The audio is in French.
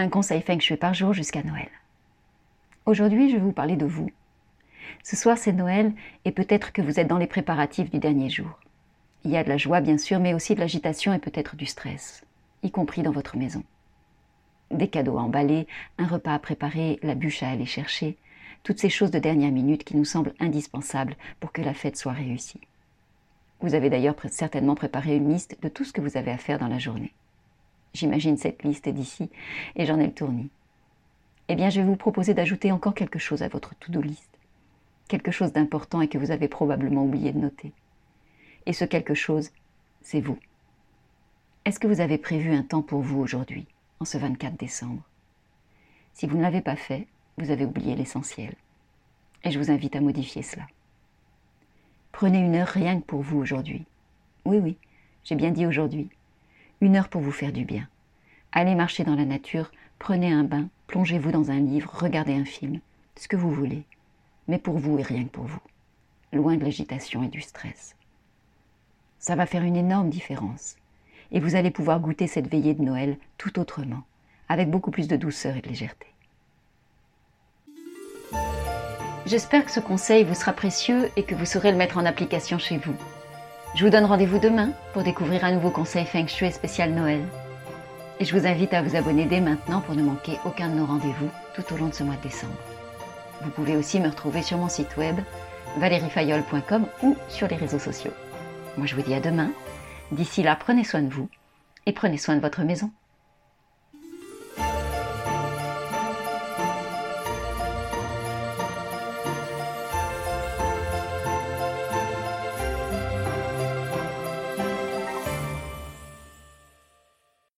Un conseil Feng Shui par jour jusqu'à Noël. Aujourd'hui, je vais vous parler de vous. Ce soir, c'est Noël et peut-être que vous êtes dans les préparatifs du dernier jour. Il y a de la joie, bien sûr, mais aussi de l'agitation et peut-être du stress, y compris dans votre maison. Des cadeaux à emballer, un repas à préparer, la bûche à aller chercher, toutes ces choses de dernière minute qui nous semblent indispensables pour que la fête soit réussie. Vous avez d'ailleurs certainement préparé une liste de tout ce que vous avez à faire dans la journée. J'imagine cette liste d'ici et j'en ai le tournis eh bien je vais vous proposer d'ajouter encore quelque chose à votre to-do list. Quelque chose d'important et que vous avez probablement oublié de noter. Et ce quelque chose, c'est vous. Est-ce que vous avez prévu un temps pour vous aujourd'hui, en ce 24 décembre? Si vous ne l'avez pas fait, vous avez oublié l'essentiel. Et je vous invite à modifier cela. Prenez une heure rien que pour vous aujourd'hui. Oui, oui, j'ai bien dit aujourd'hui. Une heure pour vous faire du bien. Allez marcher dans la nature, prenez un bain, plongez-vous dans un livre, regardez un film, ce que vous voulez, mais pour vous et rien que pour vous, loin de l'agitation et du stress. Ça va faire une énorme différence, et vous allez pouvoir goûter cette veillée de Noël tout autrement, avec beaucoup plus de douceur et de légèreté. J'espère que ce conseil vous sera précieux et que vous saurez le mettre en application chez vous. Je vous donne rendez-vous demain pour découvrir un nouveau conseil Feng Shui spécial Noël. Et je vous invite à vous abonner dès maintenant pour ne manquer aucun de nos rendez-vous tout au long de ce mois de décembre. Vous pouvez aussi me retrouver sur mon site web valeriefayol.com ou sur les réseaux sociaux. Moi je vous dis à demain. D'ici là, prenez soin de vous et prenez soin de votre maison.